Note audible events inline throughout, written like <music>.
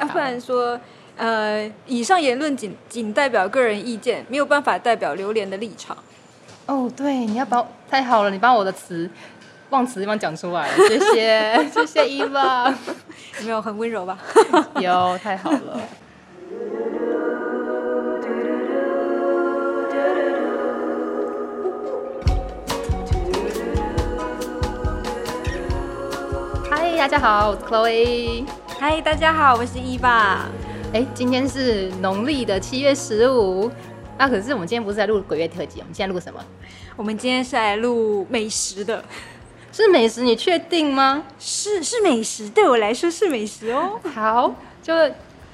要不然说，呃，以上言论仅仅代表个人意见，没有办法代表榴莲的立场。哦，对，你要把太好了，你把我的词忘词地方讲出来了，谢谢，<laughs> 谢谢伊娃，有没有很温柔吧？<laughs> 有，太好了。嗨，大家好，我是 Chloe。嗨，大家好，我是伊爸。哎，今天是农历的七月十五，那可是我们今天不是在录鬼月特辑，我们现在录什么？我们今天是来录美食的，是美食，你确定吗？是是美食，对我来说是美食哦。好，就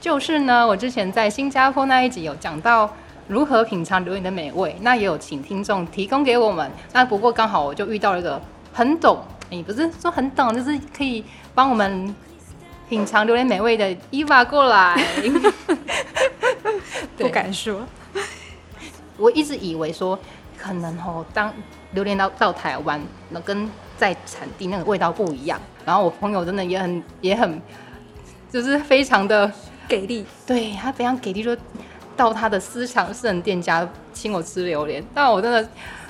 就是呢，我之前在新加坡那一集有讲到如何品尝榴莲的美味，那也有请听众提供给我们。那不过刚好我就遇到了一个很懂，你不是说很懂，就是可以帮我们品尝榴莲美味的伊娃过来。<laughs> 不敢说，我一直以为说可能哦，当榴莲到到台湾，那跟在产地那个味道不一样。然后我朋友真的也很也很，就是非常的。给力，对他非常给力，说到他的私藏私人店家请我吃榴莲，但我真的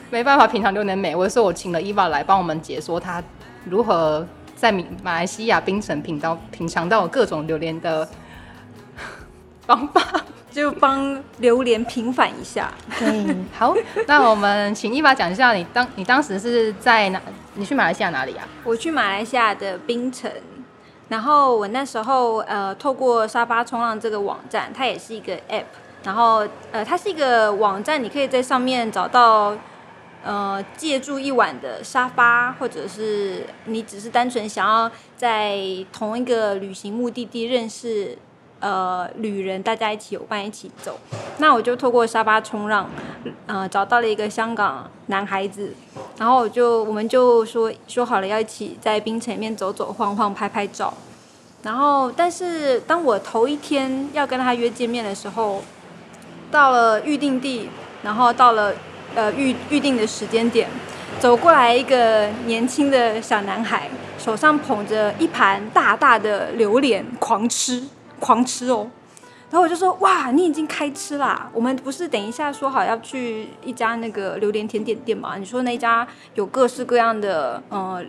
没办法品尝榴莲美味，所以我请了伊娃来帮我们解说他如何在马马来西亚槟城品到品尝到各种榴莲的方法。<laughs> 就帮榴莲平反一下。对，好，那我们请伊娃讲一下，你当你当时是在哪？你去马来西亚哪里啊？我去马来西亚的槟城，然后我那时候呃，透过沙发冲浪这个网站，它也是一个 app，然后呃，它是一个网站，你可以在上面找到呃借住一晚的沙发，或者是你只是单纯想要在同一个旅行目的地认识呃旅人，大家一起有伴一起走。那我就透过沙发冲浪，呃，找到了一个香港男孩子，然后我就我们就说说好了要一起在冰城里面走走晃晃拍拍照。然后，但是当我头一天要跟他约见面的时候，到了预定地，然后到了呃预预定的时间点，走过来一个年轻的小男孩，手上捧着一盘大大的榴莲，狂吃狂吃哦。然后我就说：“哇，你已经开吃啦！我们不是等一下说好要去一家那个榴莲甜点店嘛？你说那家有各式各样的呃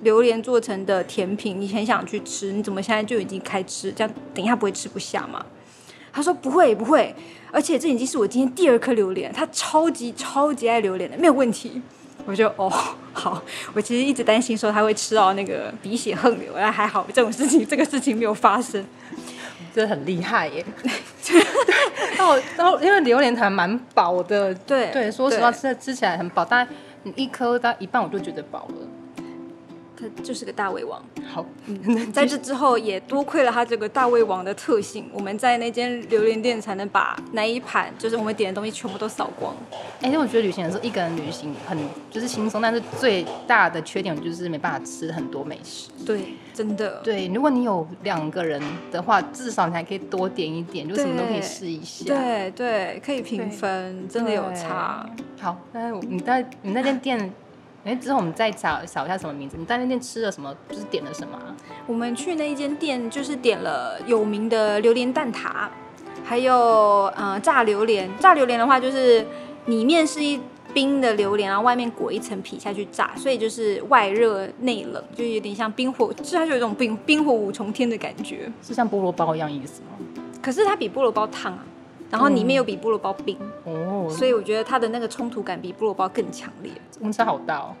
榴莲做成的甜品，你很想去吃，你怎么现在就已经开吃？这样等一下不会吃不下吗？”他说：“不会不会，而且这已经是我今天第二颗榴莲，他超级超级爱榴莲的，没有问题。”我就哦好，我其实一直担心说他会吃到那个鼻血横流，但还好这种事情这个事情没有发生。真的很厉害耶！<laughs> 但我然后因为榴莲还蛮饱的，对对，说实话吃吃起来很饱，但你一颗到一半我就觉得饱了。他就是个大胃王。好，在这之后也多亏了他这个大胃王的特性，我们在那间榴莲店才能把那一盘就是我们点的东西全部都扫光。哎，因为我觉得旅行的时候一个人旅行很就是轻松，但是最大的缺点就是没办法吃很多美食。对，真的。对，如果你有两个人的话，至少你还可以多点一点，就什么都可以试一下。对对，可以平分，真的有差。好，那你在你那间店。哎，之后我们再找找一下什么名字？你在那店吃了什么？就是点了什么？我们去那一间店，就是点了有名的榴莲蛋挞，还有呃炸榴莲。炸榴莲的话，就是里面是一冰的榴莲，然后外面裹一层皮下去炸，所以就是外热内冷，就有点像冰火，就它就有一种冰冰火五重天的感觉，是像菠萝包一样意思吗？可是它比菠萝包烫啊。然后里面又比菠萝包冰哦，所以我觉得它的那个冲突感比菠萝包更强烈，温差好大哦。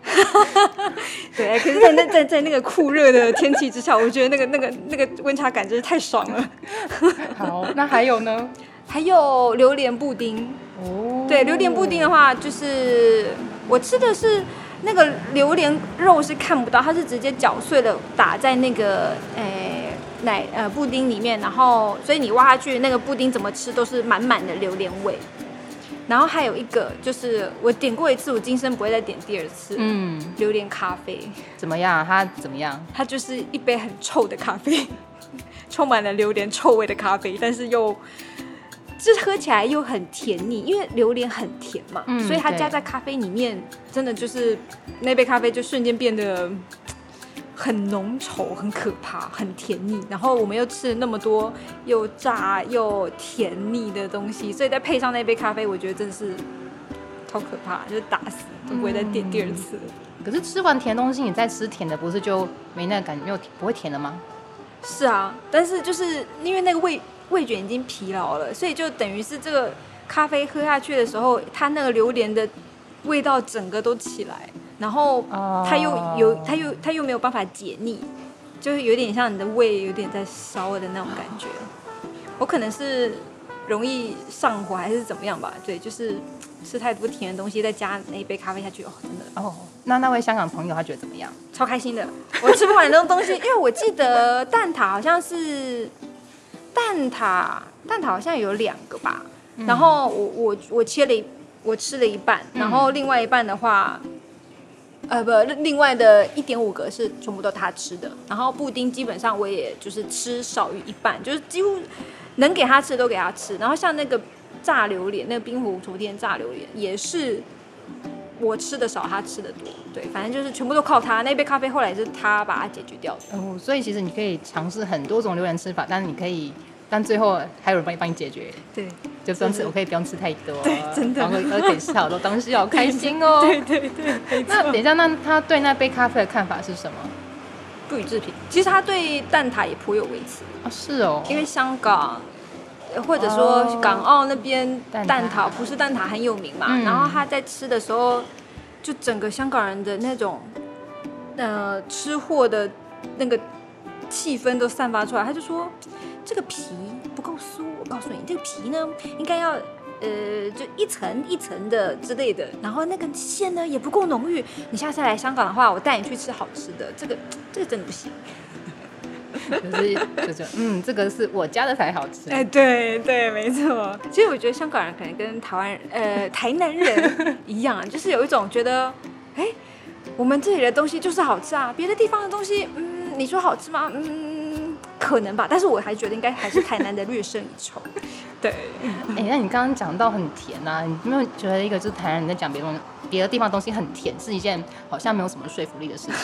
<laughs> 对，可是，在那在在那个酷热的天气之下，我觉得那个那个那个温差感真是太爽了。好，那还有呢？还有榴莲布丁哦。对，榴莲布丁的话，就是我吃的是那个榴莲肉是看不到，它是直接搅碎了打在那个诶。奶呃布丁里面，然后所以你挖下去那个布丁怎么吃都是满满的榴莲味。然后还有一个就是我点过一次，我今生不会再点第二次。嗯，榴莲咖啡怎么样？它怎么样？它就是一杯很臭的咖啡，<laughs> 充满了榴莲臭味的咖啡，但是又这喝起来又很甜腻，因为榴莲很甜嘛，所以它加在咖啡里面，真的就是那杯咖啡就瞬间变得。很浓稠、很可怕、很甜腻。然后我们又吃了那么多又炸又甜腻的东西，所以再配上那杯咖啡，我觉得真的是超可怕，就是打死都不会再点第二次了。可是吃完甜东西，你再吃甜的，不是就没那个感觉，没有不会甜了吗？是啊，但是就是因为那个味味觉已经疲劳了，所以就等于是这个咖啡喝下去的时候，它那个榴莲的味道整个都起来，然后它又有它又它又没有办法解腻，就是有点像你的胃有点在烧的那种感觉。我可能是容易上火还是怎么样吧？对，就是吃太多甜的东西，再加那一杯咖啡下去，哦，真的哦。那那位香港朋友他觉得怎么样？超开心的，我吃不完那种东西，因为我记得蛋挞好像是蛋挞，蛋挞好像有两个吧。然后我我我切了一，我吃了一半，然后另外一半的话，呃不，另外的一点五个是全部都他吃的。然后布丁基本上我也就是吃少于一半，就是几乎能给他吃的都给他吃。然后像那个炸榴莲，那个冰湖昨天炸榴莲也是。我吃的少，他吃的多，对，反正就是全部都靠他。那杯咖啡后来是他把它解决掉的。哦，所以其实你可以尝试很多种榴莲吃法，但是你可以，但最后还有人帮你帮你解决。对，就不用吃，我可以不用吃太多。对，真的。然后可以吃 <laughs> 好多东西，好开心哦。对对对。那等一下，那他对那杯咖啡的看法是什么？不予置评。其实他对蛋挞也颇有微词啊，是哦，因为香港。或者说港澳那边蛋挞不是蛋挞很有名嘛？然后他在吃的时候，就整个香港人的那种呃吃货的那个气氛都散发出来。他就说这个皮不够酥，我告诉你，这个皮呢应该要呃就一层一层的之类的。然后那个馅呢也不够浓郁。你下次来香港的话，我带你去吃好吃的。这个这个真的不行。就是就是嗯，这个是我家的才好吃。哎，对对，没错。其实我觉得香港人可能跟台湾人呃台南人一样，就是有一种觉得，哎，我们这里的东西就是好吃啊，别的地方的东西，嗯，你说好吃吗？嗯，可能吧。但是我还觉得应该还是台南的略胜一筹。<laughs> 对。哎，那你刚刚讲到很甜呐，你没有觉得一个就是台南人在讲别人？别的地方东西很甜，是一件好像没有什么说服力的事情。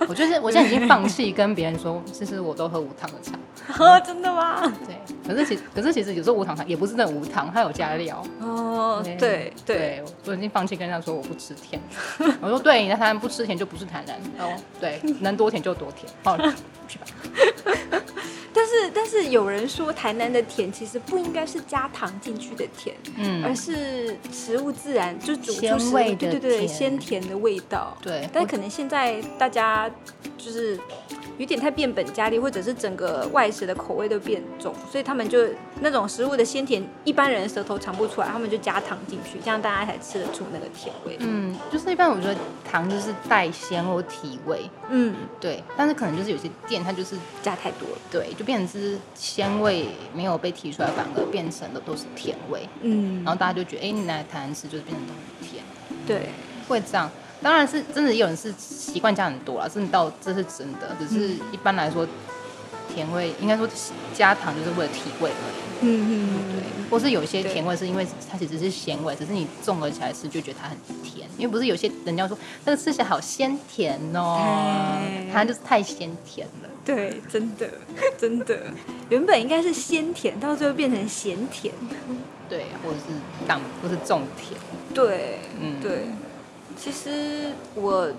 <laughs> 我就是我现在已经放弃跟别人说，其实我都喝无糖的茶。喝 <laughs> 真的吗？对。可是其可是其实有时候无糖茶也不是那种无糖，它有加料。哦，对对，我已经放弃跟人家说我不吃甜。我说对，那台南不吃甜就不是台南。哦，对，能多甜就多甜。好，去吧。但是但是有人说台南的甜其实不应该是加糖进去的甜，嗯，而是食物自然就煮出食物对对对鲜甜的味道，对。但可能现在大家就是有点太变本加厉，或者是整个外食的口味都变重，所以他们就那种食物的鲜甜，一般人舌头尝不出来，他们就加糖进去，这样大家才吃得出那个甜味。嗯，就是一般我觉得糖就是带鲜或提味，嗯，对。但是可能就是有些店它就是加太多了，对。就变成是鲜味没有被提出来，反而变成的都是甜味。嗯，然后大家就觉得，哎，你来台南吃就是变成都很甜。对，会这样。当然是真的，有人是习惯加很多啦，真的到这是真的。只是一般来说，甜味应该说加糖就是为了提味而已。嗯嗯，对。或是有些甜味是因为它其实是咸味，只是你综合起来吃就觉得它很甜。因为不是有些人家说那个吃起来好鲜甜哦，它就是太鲜甜了。对，真的，真的，原本应该是鲜甜，到最后变成咸甜，对，或者是淡，或是重甜，对，嗯，对。其实我，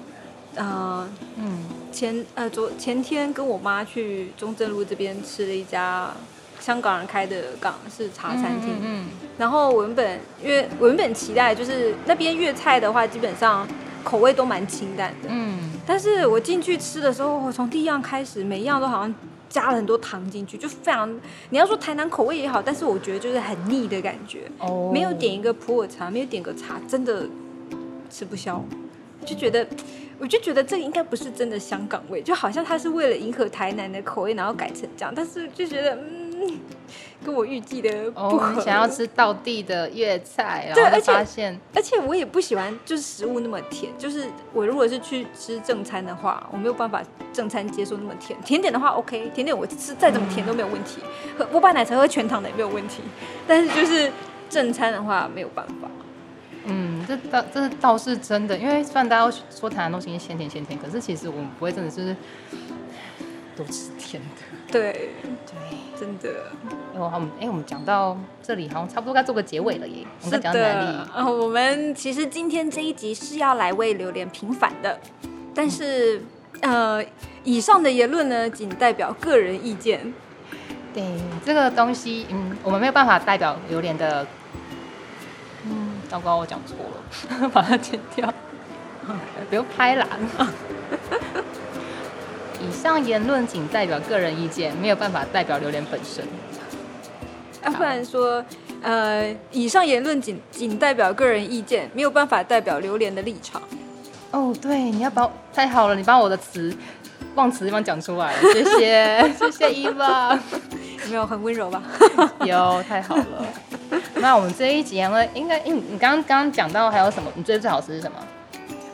呃，嗯，前呃昨前天跟我妈去中正路这边吃了一家香港人开的港式茶餐厅，嗯，然后我原本因为我原本期待就是那边粤菜的话，基本上口味都蛮清淡的，嗯。但是我进去吃的时候，我从第一样开始，每一样都好像加了很多糖进去，就非常。你要说台南口味也好，但是我觉得就是很腻的感觉。哦。没有点一个普洱茶，没有点个茶，真的吃不消。就觉得，我就觉得这应该不是真的香港味，就好像他是为了迎合台南的口味，然后改成这样。但是就觉得，嗯。跟我预计的不合。想要吃到地的粤菜，然后发现，而且我也不喜欢就是食物那么甜。就是我如果是去吃正餐的话，我没有办法正餐接受那么甜。甜点的话 OK，甜点我吃再怎么甜都没有问题。喝波霸奶茶喝全糖的也没有问题。但是就是正餐的话没有办法。嗯，这倒这倒是真的，因为虽然大家都说台南东西鲜甜鲜甜，可是其实我们不会真的是都吃甜的。对，对，真的哎，我们哎，我们讲到这里好像差不多该做个结尾了耶。我们讲哪里的。？呃，我们其实今天这一集是要来为榴莲平反的，但是呃，以上的言论呢，仅代表个人意见。对这个东西，嗯，我们没有办法代表榴莲的。嗯，糟糕，我讲错了，<laughs> 把它剪掉。<laughs> 不用拍啦。<laughs> 以上言论仅代表个人意见，没有办法代表榴莲本身。要、不然说，呃，以上言论仅仅代表个人意见，没有办法代表榴莲的立场。哦，对，你要把我太好了，你把我的词忘词地方讲出来了，谢谢，谢谢伊娃。有没有很温柔吧？有，太好了。<laughs> 那我们这一集呢，应该，因为你刚刚刚刚讲到还有什么？你觉得最好吃是什么？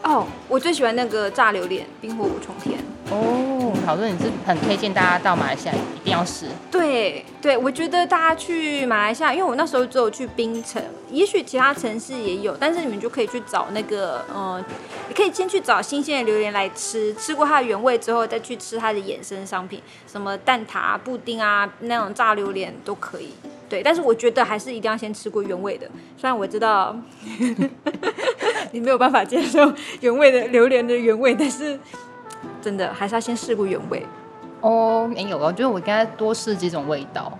哦，我最喜欢那个炸榴莲，冰火五重天。哦，好多你是很推荐大家到马来西亚一定要试。对对，我觉得大家去马来西亚，因为我那时候只有去槟城，也许其他城市也有，但是你们就可以去找那个，呃，你可以先去找新鲜的榴莲来吃，吃过它的原味之后，再去吃它的衍生商品，什么蛋挞啊、布丁啊、那种炸榴莲都可以。对，但是我觉得还是一定要先吃过原味的，虽然我知道 <laughs> 你没有办法接受原味的榴莲的原味，但是真的还是要先试过原味。哦，没有，我觉得我应该多试几种味道。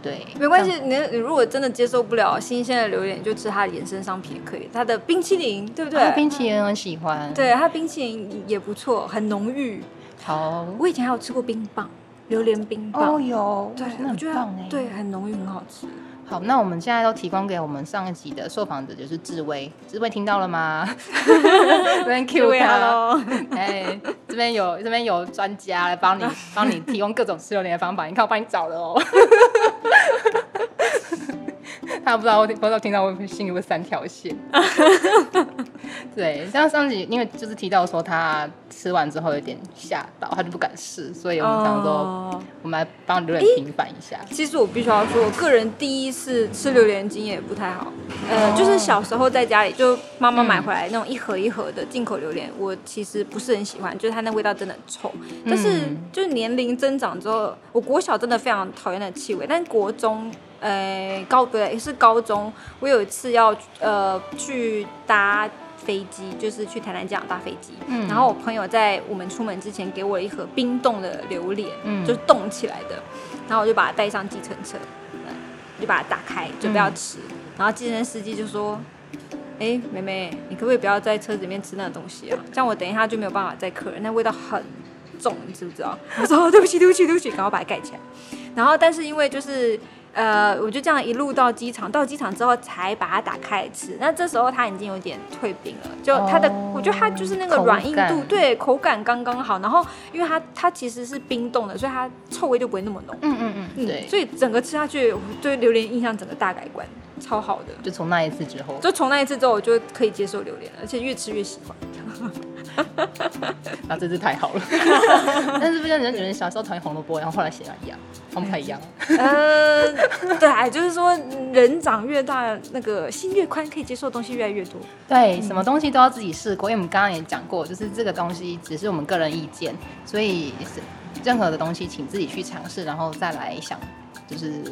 对，没关系，你你如果真的接受不了新鲜的榴莲，你就吃它的衍生商品也可以，它的冰淇淋，对不对？对，冰淇淋很喜欢。，对，它冰淇淋也不错，很浓郁。好。我以前还有吃过冰棒，榴莲冰棒。哦，有，对，真的我觉得很棒哎。对，很浓郁，很好吃。好，那我们现在都提供给我们上一集的受访者，就是志威。志威听到了吗？这边 Q 他。Hello，<laughs> 哎，这边有这边有专家来帮你帮你提供各种吃榴莲的方法，你看我帮你找了哦。<laughs> 他不知道，不知道听到会不会心里会三条线。<laughs> 对，像上集因为就是提到说他吃完之后有点吓到，他就不敢试，所以我们想说，哦我们来帮榴莲平反一下。其实我必须要说，我个人第一次吃榴莲经验不太好。呃，哦就是小时候在家里，就妈妈买回来那种一盒一盒的进口榴莲，我其实不是很喜欢，就是它那味道真的很臭。但是嗯就是年龄增长之后，我国小真的非常讨厌那气味，但国中。呃，高对是高中，我有一次要呃去搭飞机，就是去台南机场搭飞机，嗯然后我朋友在我们出门之前给我一盒冰冻的榴莲，嗯就是冻起来的，然后我就把它带上计程车，呃就把它打开，准备要吃。然后计程司机就说：“哎、妹妹，你可不可以不要在车子里面吃那个东西啊？这样我等一下就没有办法载客人，那味道很重，你知不知道？”我说：“哦对不起，对不起，对不起。”赶快把它盖起来。然后，但是因为就是。呃，我就这样一路到机场，到机场之后才把它打开来吃。那这时候它已经有点退冰了，就它的，哦我觉得它就是那个口软硬度，感对，口感刚刚好。然后，因为它它其实是冰冻的，所以它臭味就不会那么浓。嗯嗯嗯，嗯，对，所以整个吃下去，我对榴莲印象整个大改观，超好的。就从那一次之后，就从那一次之后，我就可以接受榴莲了，而且越吃越喜欢。啊，这是太好了。<laughs> 但是不像人有人小时候讨厌红萝卜，然后后来喜欢一样，不太一样。<laughs> 呃，对啊，就是说人长越大，那个心越宽，可以接受的东西越来越多。对，什么东西都要自己试过，因为我们刚刚也讲过，就是这个东西只是我们个人意见，所以任何的东西请自己去尝试，然后再来想，就是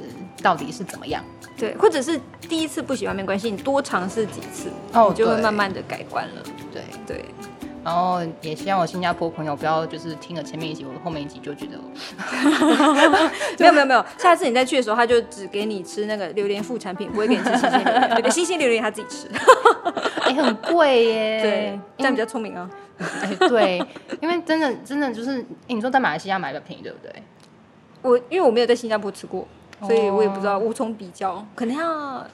到底是怎么样。对，或者是第一次不喜欢没关系，你多尝试几次，哦你就会慢慢的改观了。对，对，然后也希望我新加坡朋友不要就是听了前面一集，我后面一集就觉得 <laughs> <laughs> 没有没有没有，下次你再去的时候，他就只给你吃那个榴莲副产品，不会给你吃新鲜榴莲，新鲜榴莲他自己吃。<laughs> 哎、很贵耶。对，这样比较聪明啊。哎、对，因为真的真的就是，哎你说在马来西亚买比较便宜，对不对？我因为我没有在新加坡吃过，所以我也不知哦道，无从比较，可能要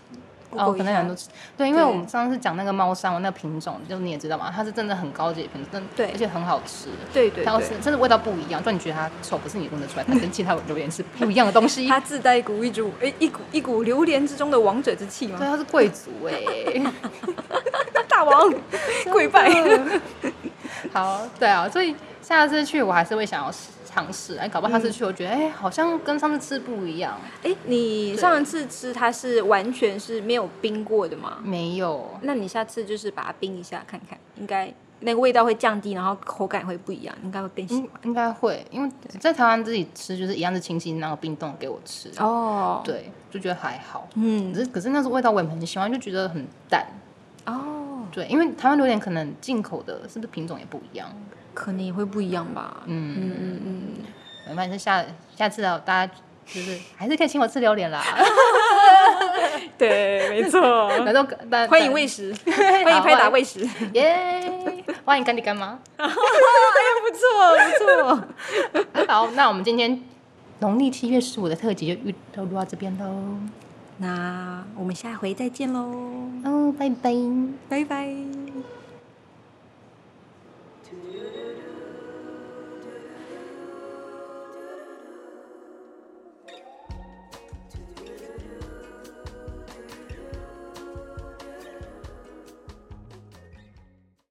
哦可能很多吃对，因为我们上次讲那个猫山王那个品种，就你也知道嘛，它是真的很高级的品种，对而且很好吃。对对对它要是，真的味道不一样，就你觉得它臭，不是你闻得出来，它跟其他榴莲是不一样的东西。<laughs> 它自带一股一股诶一股一股榴莲之中的王者之气嘛对，它是贵族哎、<laughs> 大王跪拜。<laughs> 好，对啊，所以下次去我还是会想要尝试，哎，搞不好下次去我觉得哎、好像跟上次吃不一样，哎，你上一次吃它是完全是没有冰过的吗？没有，那你下次就是把它冰一下看看，应该那个味道会降低，然后口感会不一样，应该会更喜应应该会，因为在台湾自己吃就是一样是清新那个冰冻给我吃，哦，对，就觉得还好。嗯。可，是可是那时候味道我也很喜欢，就觉得很淡。哦，对，因为台湾榴莲可能进口的是不是品种也不一样？可能也会不一样吧。嗯，嗯嗯嗯，反正，下下次啊，大家就是还是可以请我吃榴莲啦。<laughs> 对，没错。然后欢迎喂食，<laughs> 欢迎拍打喂食，耶，欢迎干爹干妈。不错不错。<laughs> 好，那我们今天农历七月十五的特辑就预就录到这边喽。那我们下回再见喽，哦，拜拜。拜拜。